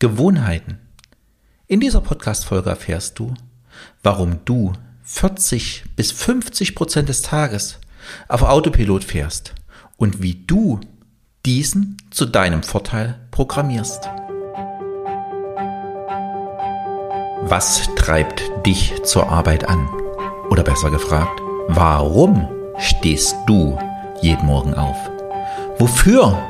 Gewohnheiten. In dieser Podcast-Folge erfährst du, warum du 40 bis 50 Prozent des Tages auf Autopilot fährst und wie du diesen zu deinem Vorteil programmierst. Was treibt dich zur Arbeit an? Oder besser gefragt, warum stehst du jeden Morgen auf? Wofür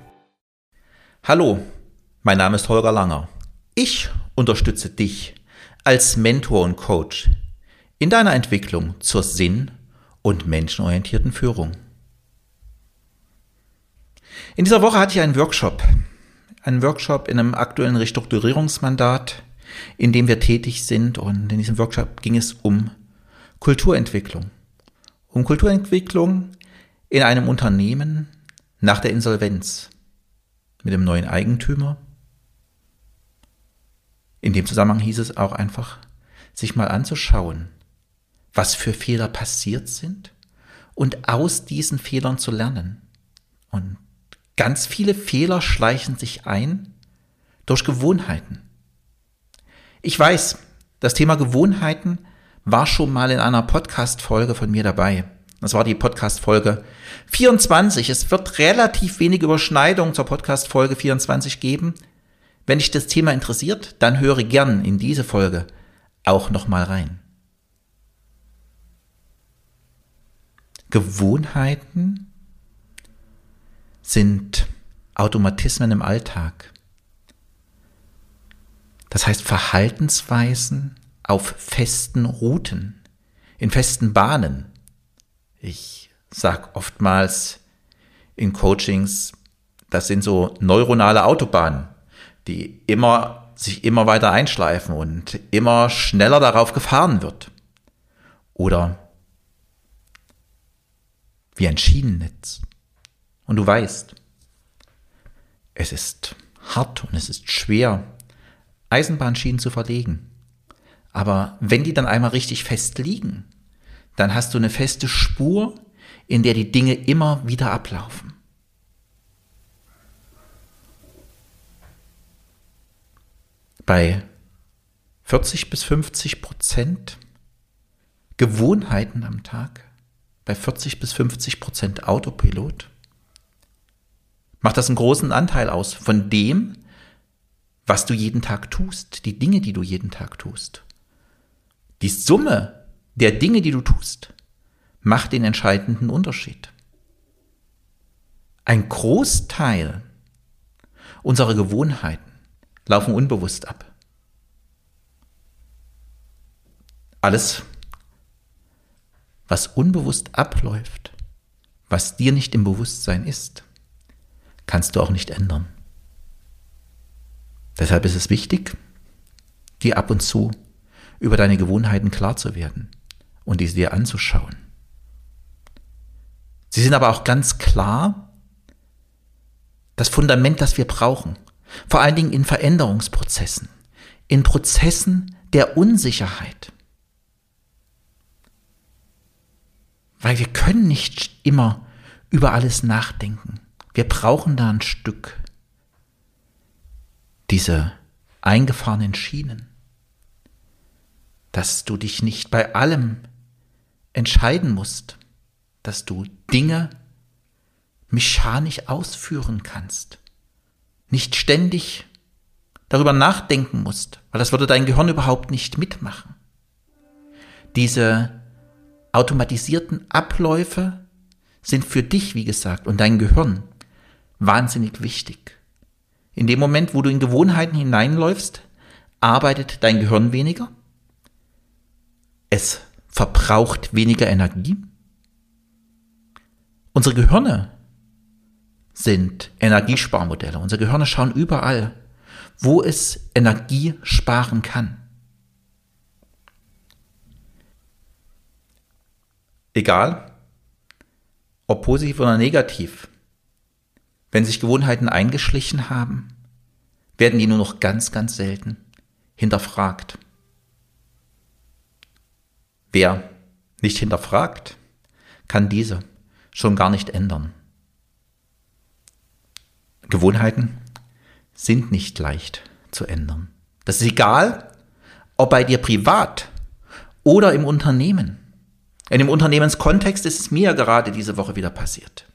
Hallo, mein Name ist Holger Langer. Ich unterstütze dich als Mentor und Coach in deiner Entwicklung zur sinn- und menschenorientierten Führung. In dieser Woche hatte ich einen Workshop, einen Workshop in einem aktuellen Restrukturierungsmandat, in dem wir tätig sind. Und in diesem Workshop ging es um Kulturentwicklung. Um Kulturentwicklung in einem Unternehmen nach der Insolvenz mit dem neuen Eigentümer. In dem Zusammenhang hieß es auch einfach, sich mal anzuschauen, was für Fehler passiert sind und aus diesen Fehlern zu lernen. Und ganz viele Fehler schleichen sich ein durch Gewohnheiten. Ich weiß, das Thema Gewohnheiten war schon mal in einer Podcast-Folge von mir dabei. Das war die Podcast-Folge 24. Es wird relativ wenig Überschneidung zur Podcast-Folge 24 geben. Wenn dich das Thema interessiert, dann höre gern in diese Folge auch nochmal rein. Gewohnheiten sind Automatismen im Alltag. Das heißt Verhaltensweisen auf festen Routen, in festen Bahnen. Ich sag oftmals in Coachings, das sind so neuronale Autobahnen, die immer sich immer weiter einschleifen und immer schneller darauf gefahren wird. Oder wie ein Schienennetz. Und du weißt, es ist hart und es ist schwer, Eisenbahnschienen zu verlegen. Aber wenn die dann einmal richtig fest liegen, dann hast du eine feste Spur, in der die Dinge immer wieder ablaufen. Bei 40 bis 50 Prozent Gewohnheiten am Tag, bei 40 bis 50 Prozent Autopilot, macht das einen großen Anteil aus von dem, was du jeden Tag tust, die Dinge, die du jeden Tag tust. Die Summe der Dinge, die du tust, macht den entscheidenden Unterschied. Ein Großteil unserer Gewohnheiten laufen unbewusst ab. Alles, was unbewusst abläuft, was dir nicht im Bewusstsein ist, kannst du auch nicht ändern. Deshalb ist es wichtig, dir ab und zu über deine Gewohnheiten klar zu werden und diese dir anzuschauen. Sie sind aber auch ganz klar das Fundament, das wir brauchen, vor allen Dingen in Veränderungsprozessen, in Prozessen der Unsicherheit. Weil wir können nicht immer über alles nachdenken. Wir brauchen da ein Stück diese eingefahrenen Schienen, dass du dich nicht bei allem entscheiden musst, dass du Dinge mechanisch ausführen kannst, nicht ständig darüber nachdenken musst, weil das würde dein Gehirn überhaupt nicht mitmachen. Diese automatisierten Abläufe sind für dich, wie gesagt, und dein Gehirn wahnsinnig wichtig. In dem Moment, wo du in Gewohnheiten hineinläufst, arbeitet dein Gehirn weniger. Es verbraucht weniger Energie. Unsere Gehirne sind Energiesparmodelle. Unsere Gehirne schauen überall, wo es Energie sparen kann. Egal, ob positiv oder negativ, wenn sich Gewohnheiten eingeschlichen haben, werden die nur noch ganz, ganz selten hinterfragt. Wer nicht hinterfragt, kann diese schon gar nicht ändern. Gewohnheiten sind nicht leicht zu ändern. Das ist egal, ob bei dir privat oder im Unternehmen. In dem Unternehmenskontext ist es mir gerade diese Woche wieder passiert.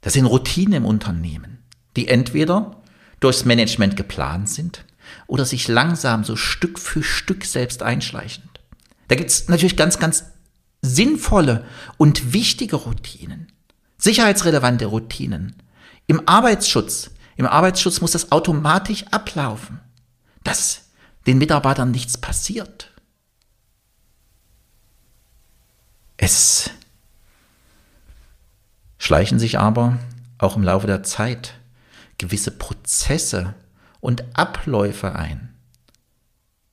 Das sind Routinen im Unternehmen, die entweder durchs Management geplant sind oder sich langsam so Stück für Stück selbst einschleichen. Da gibt es natürlich ganz, ganz sinnvolle und wichtige Routinen, sicherheitsrelevante Routinen. Im Arbeitsschutz, im Arbeitsschutz muss das automatisch ablaufen, dass den Mitarbeitern nichts passiert. Es schleichen sich aber auch im Laufe der Zeit gewisse Prozesse und Abläufe ein.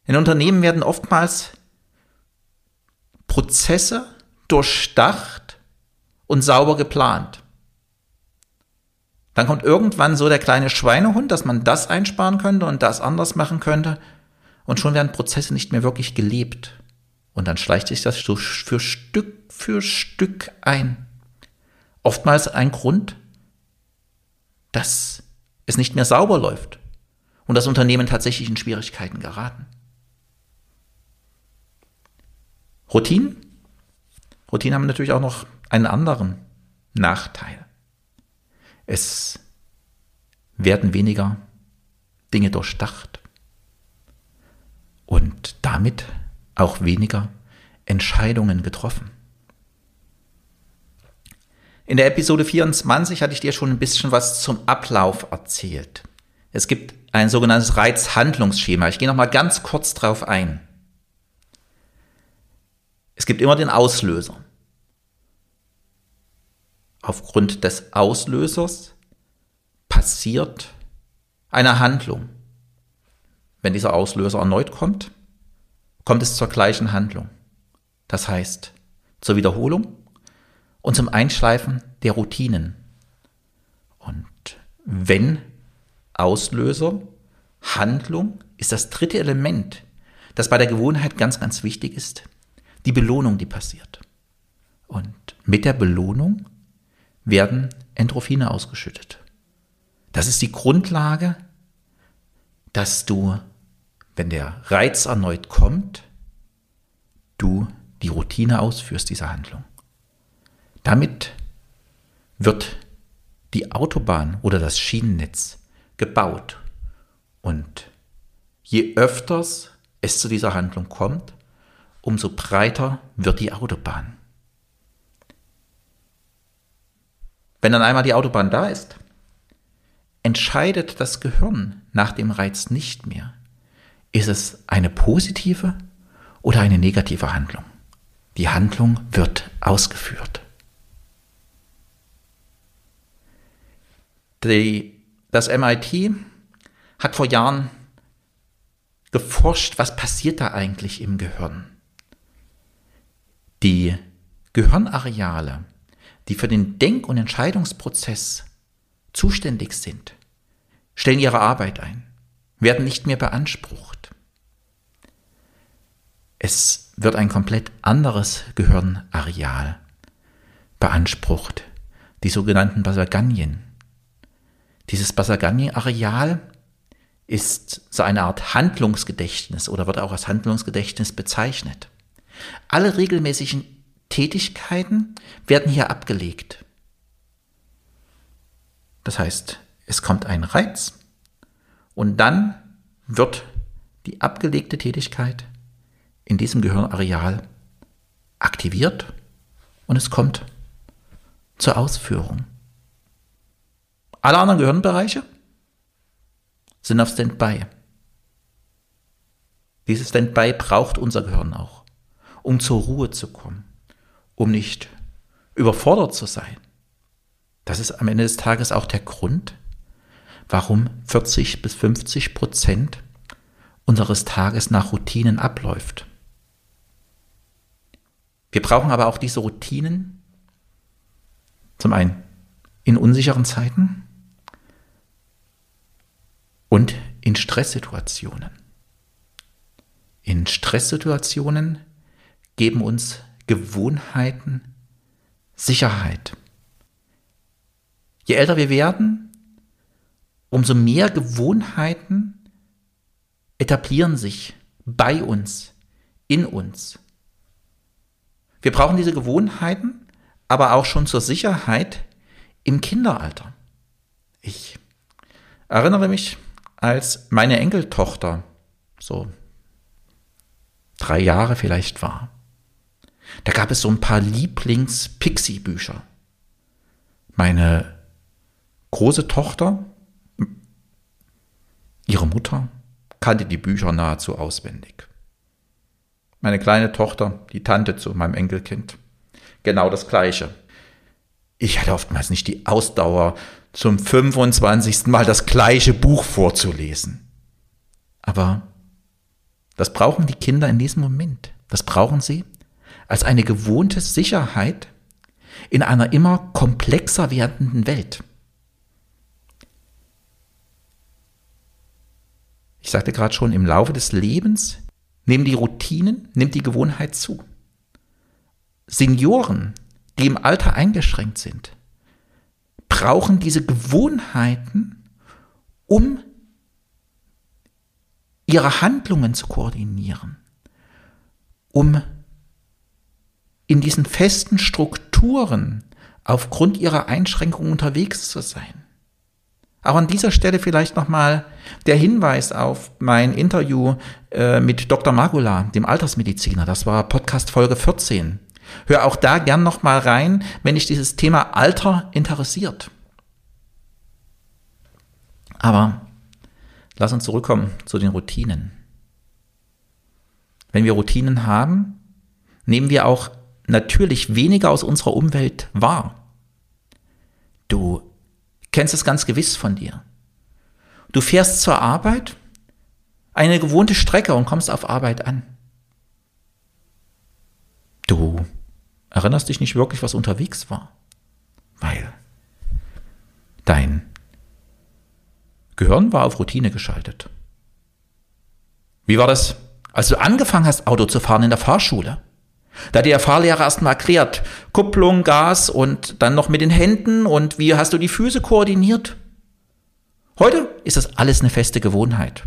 In Unternehmen werden oftmals Prozesse durchdacht und sauber geplant. Dann kommt irgendwann so der kleine Schweinehund, dass man das einsparen könnte und das anders machen könnte. Und schon werden Prozesse nicht mehr wirklich gelebt. Und dann schleicht sich das so für Stück für Stück ein. Oftmals ein Grund, dass es nicht mehr sauber läuft und das Unternehmen tatsächlich in Schwierigkeiten geraten. Routinen? Routinen haben natürlich auch noch einen anderen Nachteil. Es werden weniger Dinge durchdacht und damit auch weniger Entscheidungen getroffen. In der Episode 24 hatte ich dir schon ein bisschen was zum Ablauf erzählt. Es gibt ein sogenanntes Reizhandlungsschema. Ich gehe noch mal ganz kurz drauf ein. Es gibt immer den Auslöser. Aufgrund des Auslösers passiert eine Handlung. Wenn dieser Auslöser erneut kommt, kommt es zur gleichen Handlung. Das heißt, zur Wiederholung und zum Einschleifen der Routinen. Und wenn Auslöser, Handlung ist das dritte Element, das bei der Gewohnheit ganz, ganz wichtig ist die Belohnung, die passiert. Und mit der Belohnung werden Endorphine ausgeschüttet. Das ist die Grundlage, dass du, wenn der Reiz erneut kommt, du die Routine ausführst, diese Handlung. Damit wird die Autobahn oder das Schienennetz gebaut. Und je öfters es zu dieser Handlung kommt, umso breiter wird die Autobahn. Wenn dann einmal die Autobahn da ist, entscheidet das Gehirn nach dem Reiz nicht mehr, ist es eine positive oder eine negative Handlung. Die Handlung wird ausgeführt. Die, das MIT hat vor Jahren geforscht, was passiert da eigentlich im Gehirn. Die Gehirnareale, die für den Denk- und Entscheidungsprozess zuständig sind, stellen ihre Arbeit ein, werden nicht mehr beansprucht. Es wird ein komplett anderes Gehirnareal beansprucht, die sogenannten Basaganien. Dieses Basaganien-Areal ist so eine Art Handlungsgedächtnis oder wird auch als Handlungsgedächtnis bezeichnet. Alle regelmäßigen Tätigkeiten werden hier abgelegt. Das heißt, es kommt ein Reiz und dann wird die abgelegte Tätigkeit in diesem Gehirnareal aktiviert und es kommt zur Ausführung. Alle anderen Gehirnbereiche sind auf Standby. Dieses Standby braucht unser Gehirn auch um zur Ruhe zu kommen, um nicht überfordert zu sein. Das ist am Ende des Tages auch der Grund, warum 40 bis 50 Prozent unseres Tages nach Routinen abläuft. Wir brauchen aber auch diese Routinen zum einen in unsicheren Zeiten und in Stresssituationen. In Stresssituationen geben uns Gewohnheiten Sicherheit. Je älter wir werden, umso mehr Gewohnheiten etablieren sich bei uns, in uns. Wir brauchen diese Gewohnheiten aber auch schon zur Sicherheit im Kinderalter. Ich erinnere mich, als meine Enkeltochter so drei Jahre vielleicht war. Da gab es so ein paar Lieblings-Pixie-Bücher. Meine große Tochter, ihre Mutter, kannte die Bücher nahezu auswendig. Meine kleine Tochter, die Tante zu meinem Enkelkind, genau das Gleiche. Ich hatte oftmals nicht die Ausdauer, zum 25. Mal das gleiche Buch vorzulesen. Aber das brauchen die Kinder in diesem Moment. Das brauchen sie als eine gewohnte Sicherheit in einer immer komplexer werdenden Welt. Ich sagte gerade schon, im Laufe des Lebens nehmen die Routinen, nimmt die Gewohnheit zu. Senioren, die im Alter eingeschränkt sind, brauchen diese Gewohnheiten, um ihre Handlungen zu koordinieren, um in diesen festen Strukturen aufgrund ihrer Einschränkungen unterwegs zu sein. Auch an dieser Stelle vielleicht nochmal der Hinweis auf mein Interview äh, mit Dr. Magula, dem Altersmediziner. Das war Podcast Folge 14. Hör auch da gern nochmal rein, wenn dich dieses Thema Alter interessiert. Aber lass uns zurückkommen zu den Routinen. Wenn wir Routinen haben, nehmen wir auch natürlich weniger aus unserer Umwelt wahr. Du kennst es ganz gewiss von dir. Du fährst zur Arbeit, eine gewohnte Strecke und kommst auf Arbeit an. Du erinnerst dich nicht wirklich, was unterwegs war, weil dein Gehirn war auf Routine geschaltet. Wie war das, als du angefangen hast, Auto zu fahren in der Fahrschule? Da hat der Fahrlehrer erstmal erklärt, Kupplung, Gas und dann noch mit den Händen und wie hast du die Füße koordiniert? Heute ist das alles eine feste Gewohnheit.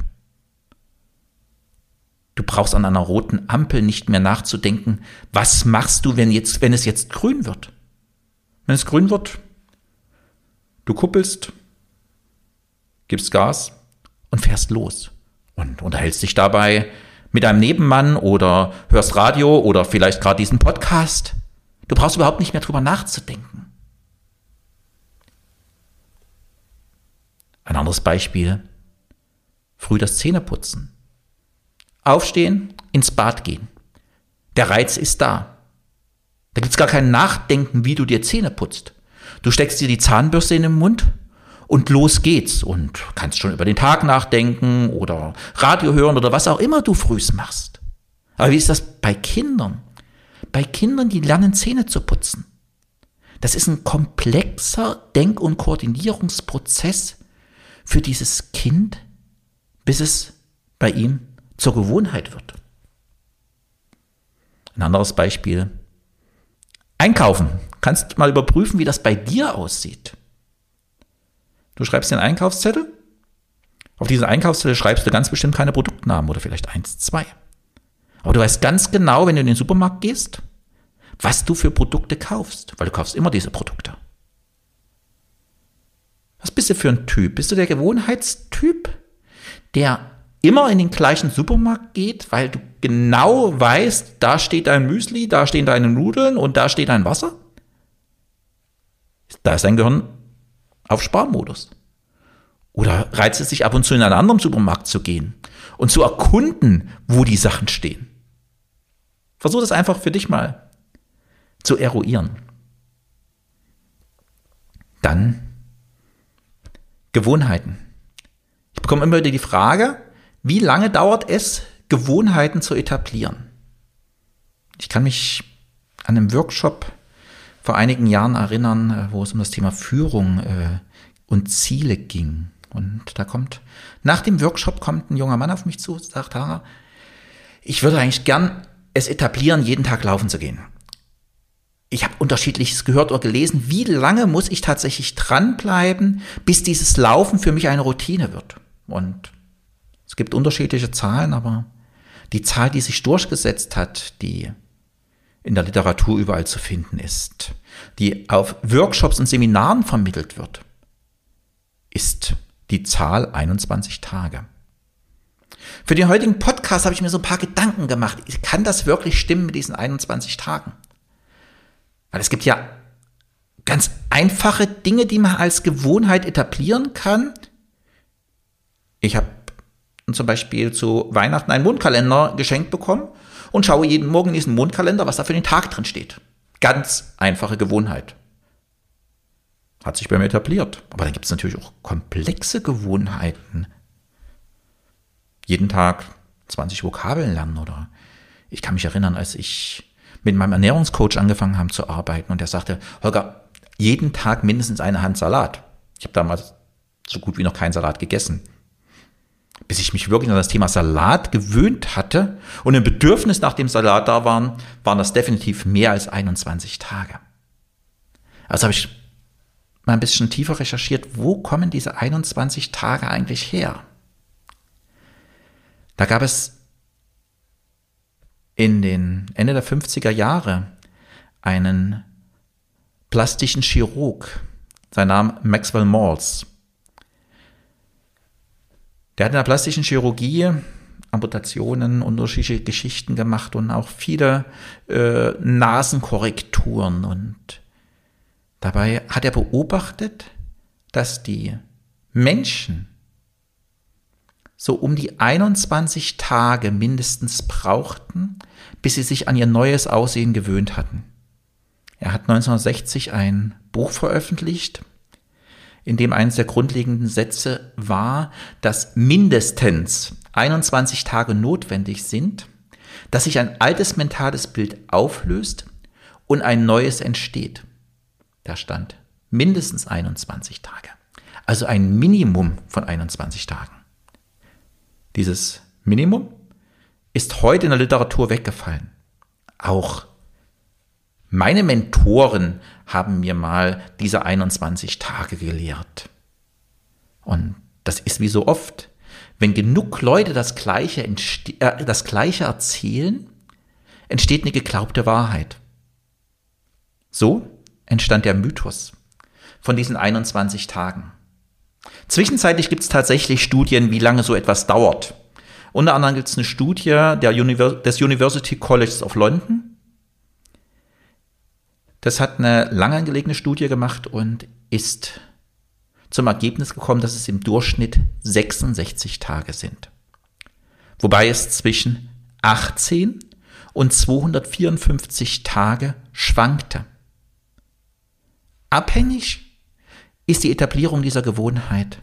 Du brauchst an einer roten Ampel nicht mehr nachzudenken, was machst du, wenn, jetzt, wenn es jetzt grün wird? Wenn es grün wird, du kuppelst, gibst Gas und fährst los und unterhältst dich dabei mit deinem Nebenmann oder hörst Radio oder vielleicht gerade diesen Podcast. Du brauchst überhaupt nicht mehr drüber nachzudenken. Ein anderes Beispiel. Früh das Zähneputzen. Aufstehen, ins Bad gehen. Der Reiz ist da. Da gibt's gar kein Nachdenken, wie du dir Zähne putzt. Du steckst dir die Zahnbürste in den Mund und los geht's und kannst schon über den Tag nachdenken oder Radio hören oder was auch immer du frühs machst. Aber wie ist das bei Kindern? Bei Kindern, die lernen Zähne zu putzen. Das ist ein komplexer Denk- und Koordinierungsprozess für dieses Kind, bis es bei ihm zur Gewohnheit wird. Ein anderes Beispiel. Einkaufen. Kannst mal überprüfen, wie das bei dir aussieht. Du schreibst den Einkaufszettel. Auf diesen Einkaufszettel schreibst du ganz bestimmt keine Produktnamen oder vielleicht eins, zwei. Aber du weißt ganz genau, wenn du in den Supermarkt gehst, was du für Produkte kaufst, weil du kaufst immer diese Produkte. Was bist du für ein Typ? Bist du der Gewohnheitstyp, der immer in den gleichen Supermarkt geht, weil du genau weißt, da steht dein Müsli, da stehen deine Nudeln und da steht dein Wasser? Da ist dein Gehirn auf Sparmodus. Oder reizt es sich ab und zu in einen anderen Supermarkt zu gehen und zu erkunden, wo die Sachen stehen. Versuch das einfach für dich mal zu eruieren. Dann Gewohnheiten. Ich bekomme immer wieder die Frage, wie lange dauert es, Gewohnheiten zu etablieren? Ich kann mich an einem Workshop vor einigen Jahren erinnern, äh, wo es um das Thema Führung äh, und Ziele ging. Und da kommt, nach dem Workshop kommt ein junger Mann auf mich zu sagt, Hara, ich würde eigentlich gern es etablieren, jeden Tag laufen zu gehen. Ich habe unterschiedliches gehört oder gelesen. Wie lange muss ich tatsächlich dranbleiben, bis dieses Laufen für mich eine Routine wird? Und es gibt unterschiedliche Zahlen, aber die Zahl, die sich durchgesetzt hat, die in der Literatur überall zu finden ist, die auf Workshops und Seminaren vermittelt wird, ist die Zahl 21 Tage. Für den heutigen Podcast habe ich mir so ein paar Gedanken gemacht. Kann das wirklich stimmen mit diesen 21 Tagen? Weil es gibt ja ganz einfache Dinge, die man als Gewohnheit etablieren kann. Ich habe zum Beispiel zu Weihnachten einen Mondkalender geschenkt bekommen und schaue jeden Morgen in diesen Mondkalender, was da für den Tag drin steht. Ganz einfache Gewohnheit. Hat sich bei mir etabliert. Aber dann gibt es natürlich auch komplexe Gewohnheiten. Jeden Tag 20 Vokabeln lernen oder ich kann mich erinnern, als ich mit meinem Ernährungscoach angefangen habe zu arbeiten und der sagte, Holger, jeden Tag mindestens eine Hand Salat. Ich habe damals so gut wie noch keinen Salat gegessen bis ich mich wirklich an das Thema Salat gewöhnt hatte und ein Bedürfnis nach dem Salat da waren, waren das definitiv mehr als 21 Tage. Also habe ich mal ein bisschen tiefer recherchiert, wo kommen diese 21 Tage eigentlich her? Da gab es in den Ende der 50er Jahre einen plastischen Chirurg, sein Name Maxwell Maltz. Der hat in der plastischen Chirurgie Amputationen, unterschiedliche Geschichten gemacht und auch viele äh, Nasenkorrekturen. Und dabei hat er beobachtet, dass die Menschen so um die 21 Tage mindestens brauchten, bis sie sich an ihr neues Aussehen gewöhnt hatten. Er hat 1960 ein Buch veröffentlicht, in dem eines der grundlegenden Sätze war, dass mindestens 21 Tage notwendig sind, dass sich ein altes mentales Bild auflöst und ein neues entsteht. Da stand mindestens 21 Tage. Also ein Minimum von 21 Tagen. Dieses Minimum ist heute in der Literatur weggefallen. Auch meine Mentoren haben mir mal diese 21 Tage gelehrt. Und das ist wie so oft. Wenn genug Leute das Gleiche, äh, das Gleiche erzählen, entsteht eine geglaubte Wahrheit. So entstand der Mythos von diesen 21 Tagen. Zwischenzeitlich gibt es tatsächlich Studien, wie lange so etwas dauert. Unter anderem gibt es eine Studie Univers des University Colleges of London, das hat eine lang angelegene Studie gemacht und ist zum Ergebnis gekommen, dass es im Durchschnitt 66 Tage sind. Wobei es zwischen 18 und 254 Tage schwankte. Abhängig ist die Etablierung dieser Gewohnheit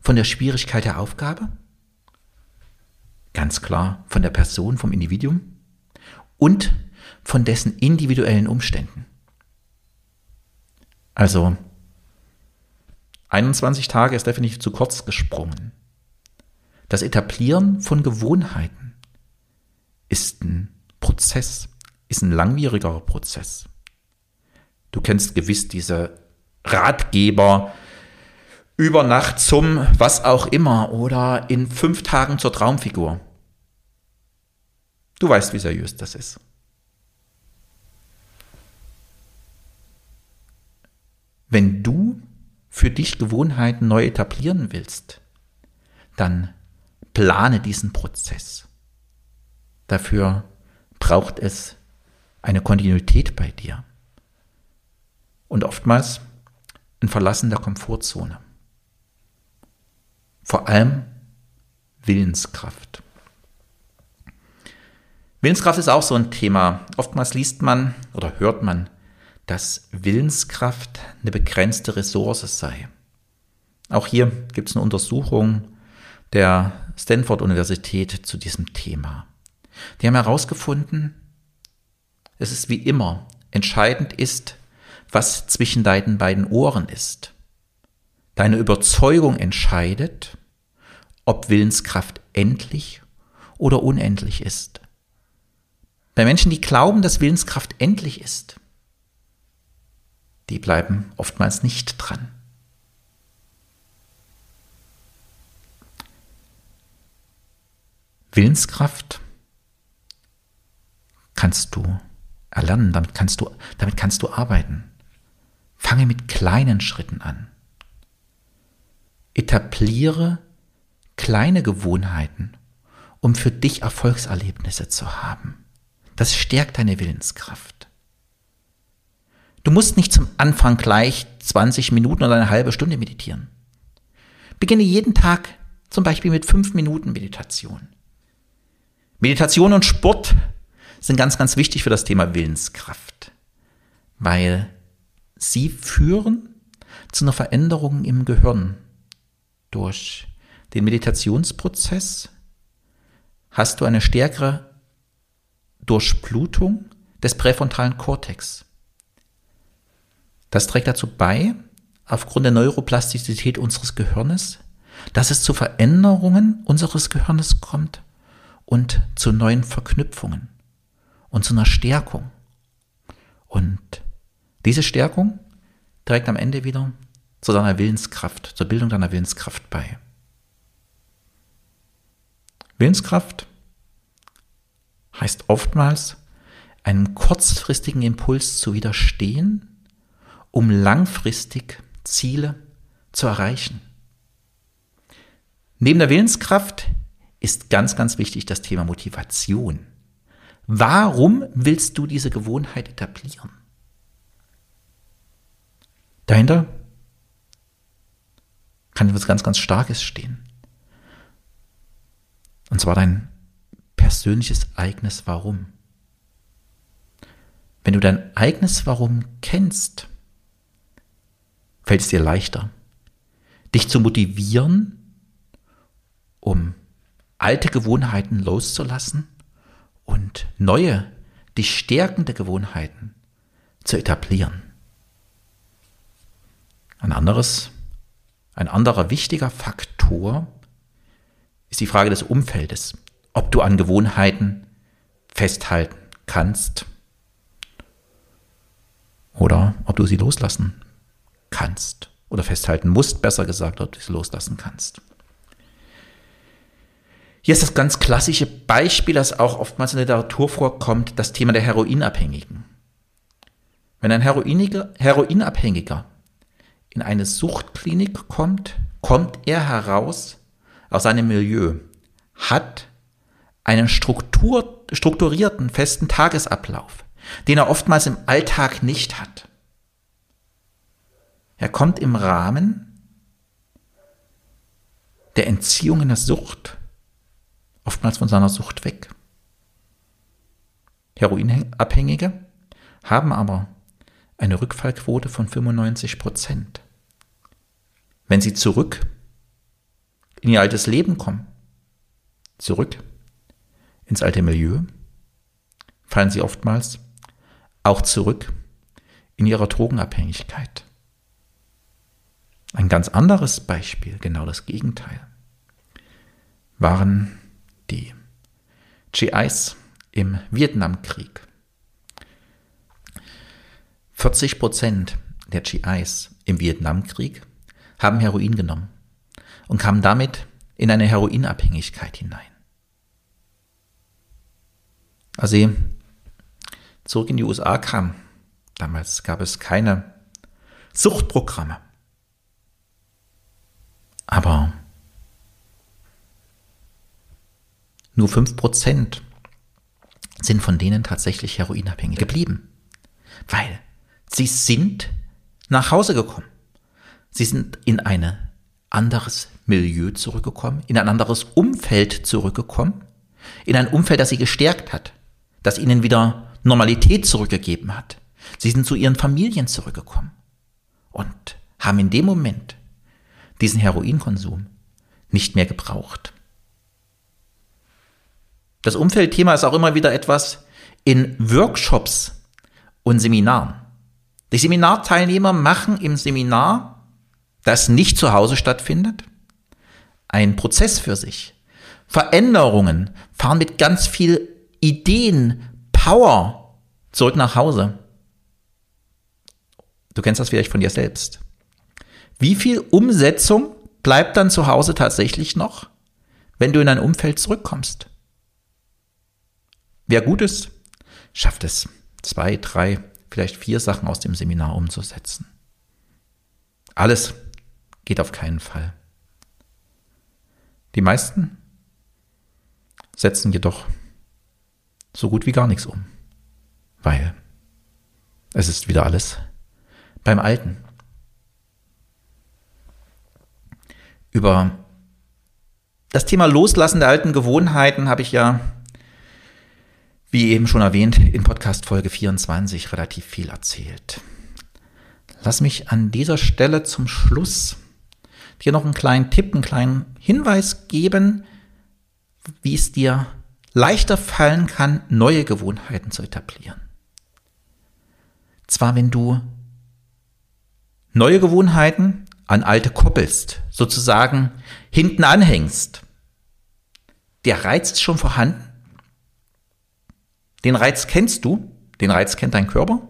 von der Schwierigkeit der Aufgabe, ganz klar von der Person, vom Individuum und von dessen individuellen Umständen. Also 21 Tage ist definitiv zu kurz gesprungen. Das Etablieren von Gewohnheiten ist ein Prozess, ist ein langwierigerer Prozess. Du kennst gewiss diese Ratgeber über Nacht zum was auch immer oder in fünf Tagen zur Traumfigur. Du weißt, wie seriös das ist. Wenn du für dich Gewohnheiten neu etablieren willst, dann plane diesen Prozess. Dafür braucht es eine Kontinuität bei dir. Und oftmals ein Verlassen der Komfortzone. Vor allem Willenskraft. Willenskraft ist auch so ein Thema. Oftmals liest man oder hört man, dass Willenskraft eine begrenzte Ressource sei. Auch hier gibt es eine Untersuchung, der Stanford-Universität zu diesem Thema. Die haben herausgefunden, es ist wie immer, entscheidend ist, was zwischen deinen beiden Ohren ist. Deine Überzeugung entscheidet, ob Willenskraft endlich oder unendlich ist. Bei Menschen, die glauben, dass Willenskraft endlich ist, die bleiben oftmals nicht dran. Willenskraft kannst du erlernen, damit kannst du, damit kannst du arbeiten. Fange mit kleinen Schritten an. Etabliere kleine Gewohnheiten, um für dich Erfolgserlebnisse zu haben. Das stärkt deine Willenskraft. Du musst nicht zum Anfang gleich 20 Minuten oder eine halbe Stunde meditieren. Beginne jeden Tag zum Beispiel mit fünf Minuten Meditation. Meditation und Sport sind ganz, ganz wichtig für das Thema Willenskraft, weil sie führen zu einer Veränderung im Gehirn. Durch den Meditationsprozess hast du eine stärkere Durchblutung des präfrontalen Kortex. Das trägt dazu bei, aufgrund der Neuroplastizität unseres Gehirnes, dass es zu Veränderungen unseres Gehirnes kommt und zu neuen Verknüpfungen und zu einer Stärkung. Und diese Stärkung trägt am Ende wieder zu deiner Willenskraft, zur Bildung deiner Willenskraft bei. Willenskraft heißt oftmals, einem kurzfristigen Impuls zu widerstehen, um langfristig Ziele zu erreichen. Neben der Willenskraft ist ganz, ganz wichtig das Thema Motivation. Warum willst du diese Gewohnheit etablieren? Dahinter kann etwas ganz, ganz Starkes stehen. Und zwar dein persönliches eigenes Warum. Wenn du dein eigenes Warum kennst, fällt es dir leichter, dich zu motivieren, um alte Gewohnheiten loszulassen und neue, dich stärkende Gewohnheiten zu etablieren. Ein anderes, ein anderer wichtiger Faktor ist die Frage des Umfeldes, ob du an Gewohnheiten festhalten kannst oder ob du sie loslassen kannst oder festhalten musst, besser gesagt, ob du sie loslassen kannst. Hier ist das ganz klassische Beispiel, das auch oftmals in der Literatur vorkommt, das Thema der Heroinabhängigen. Wenn ein Heroinabhängiger in eine Suchtklinik kommt, kommt er heraus aus seinem Milieu, hat einen Struktur, strukturierten, festen Tagesablauf, den er oftmals im Alltag nicht hat. Er kommt im Rahmen der Entziehung in der Sucht oftmals von seiner Sucht weg. Heroinabhängige haben aber eine Rückfallquote von 95 Prozent. Wenn sie zurück in ihr altes Leben kommen, zurück ins alte Milieu, fallen sie oftmals auch zurück in ihrer Drogenabhängigkeit. Ein ganz anderes Beispiel, genau das Gegenteil, waren die GIs im Vietnamkrieg. 40 Prozent der GIs im Vietnamkrieg haben Heroin genommen und kamen damit in eine Heroinabhängigkeit hinein. Als sie zurück in die USA kamen, damals gab es keine Suchtprogramme. Aber Nur 5% sind von denen tatsächlich heroinabhängig geblieben. Weil sie sind nach Hause gekommen. Sie sind in ein anderes Milieu zurückgekommen, in ein anderes Umfeld zurückgekommen, in ein Umfeld, das sie gestärkt hat, das ihnen wieder Normalität zurückgegeben hat. Sie sind zu ihren Familien zurückgekommen und haben in dem Moment diesen Heroinkonsum nicht mehr gebraucht. Das Umfeldthema ist auch immer wieder etwas in Workshops und Seminaren. Die Seminarteilnehmer machen im Seminar, das nicht zu Hause stattfindet, einen Prozess für sich. Veränderungen, fahren mit ganz viel Ideen, Power zurück nach Hause. Du kennst das vielleicht von dir selbst. Wie viel Umsetzung bleibt dann zu Hause tatsächlich noch, wenn du in dein Umfeld zurückkommst? Wer gut ist, schafft es, zwei, drei, vielleicht vier Sachen aus dem Seminar umzusetzen. Alles geht auf keinen Fall. Die meisten setzen jedoch so gut wie gar nichts um, weil es ist wieder alles beim Alten. Über das Thema Loslassen der alten Gewohnheiten habe ich ja, wie eben schon erwähnt, in Podcast Folge 24 relativ viel erzählt. Lass mich an dieser Stelle zum Schluss dir noch einen kleinen Tipp, einen kleinen Hinweis geben, wie es dir leichter fallen kann, neue Gewohnheiten zu etablieren. Zwar, wenn du neue Gewohnheiten an alte koppelst, sozusagen hinten anhängst. Der Reiz ist schon vorhanden. Den Reiz kennst du, den Reiz kennt dein Körper.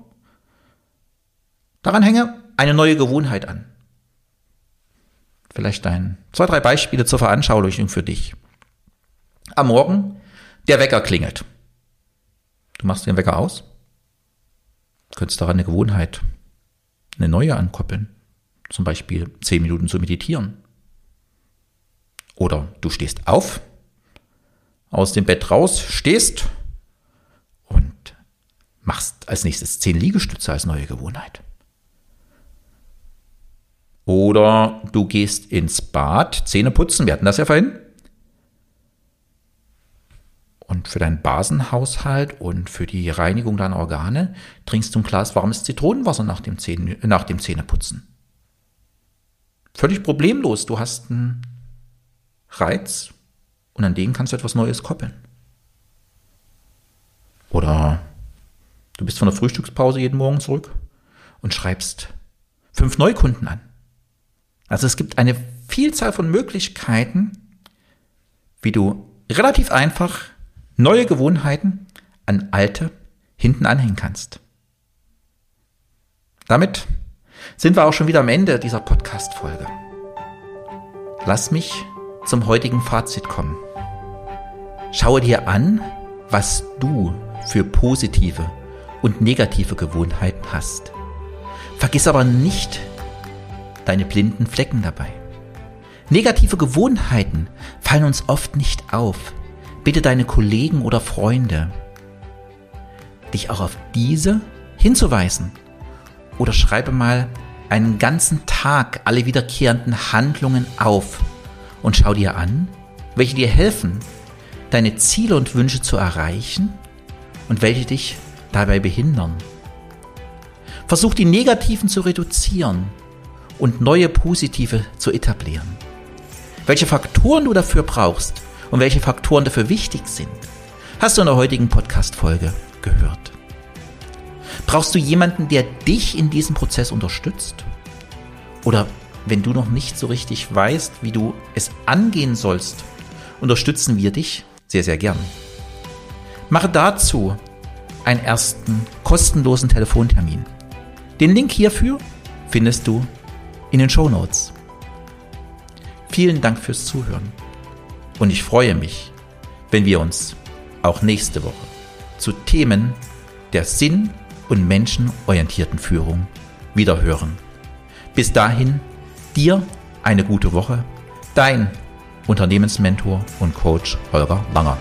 Daran hänge eine neue Gewohnheit an. Vielleicht ein, zwei, drei Beispiele zur Veranschaulichung für dich. Am Morgen, der Wecker klingelt. Du machst den Wecker aus, könntest daran eine Gewohnheit, eine neue ankoppeln. Zum Beispiel zehn Minuten zu meditieren. Oder du stehst auf, aus dem Bett raus, stehst und machst als nächstes zehn Liegestütze als neue Gewohnheit. Oder du gehst ins Bad, Zähne putzen, wir hatten das ja vorhin. Und für deinen Basenhaushalt und für die Reinigung deiner Organe trinkst du ein Glas warmes Zitronenwasser nach dem, Zähne, nach dem Zähneputzen. Völlig problemlos. Du hast einen Reiz und an den kannst du etwas Neues koppeln. Oder du bist von der Frühstückspause jeden Morgen zurück und schreibst fünf Neukunden an. Also es gibt eine Vielzahl von Möglichkeiten, wie du relativ einfach neue Gewohnheiten an alte hinten anhängen kannst. Damit sind wir auch schon wieder am Ende dieser Podcast-Folge. Lass mich zum heutigen Fazit kommen. Schaue dir an, was du für positive und negative Gewohnheiten hast. Vergiss aber nicht deine blinden Flecken dabei. Negative Gewohnheiten fallen uns oft nicht auf. Bitte deine Kollegen oder Freunde, dich auch auf diese hinzuweisen. Oder schreibe mal einen ganzen Tag alle wiederkehrenden Handlungen auf und schau dir an, welche dir helfen, deine Ziele und Wünsche zu erreichen und welche dich dabei behindern. Versuch die negativen zu reduzieren und neue positive zu etablieren. Welche Faktoren du dafür brauchst und welche Faktoren dafür wichtig sind, hast du in der heutigen Podcast-Folge gehört. Brauchst du jemanden, der dich in diesem Prozess unterstützt? Oder wenn du noch nicht so richtig weißt, wie du es angehen sollst, unterstützen wir dich sehr, sehr gern. Mache dazu einen ersten kostenlosen Telefontermin. Den Link hierfür findest du in den Show Notes. Vielen Dank fürs Zuhören und ich freue mich, wenn wir uns auch nächste Woche zu Themen der Sinn- und menschenorientierten Führung wiederhören. Bis dahin, dir eine gute Woche. Dein Unternehmensmentor und Coach Holger Langer.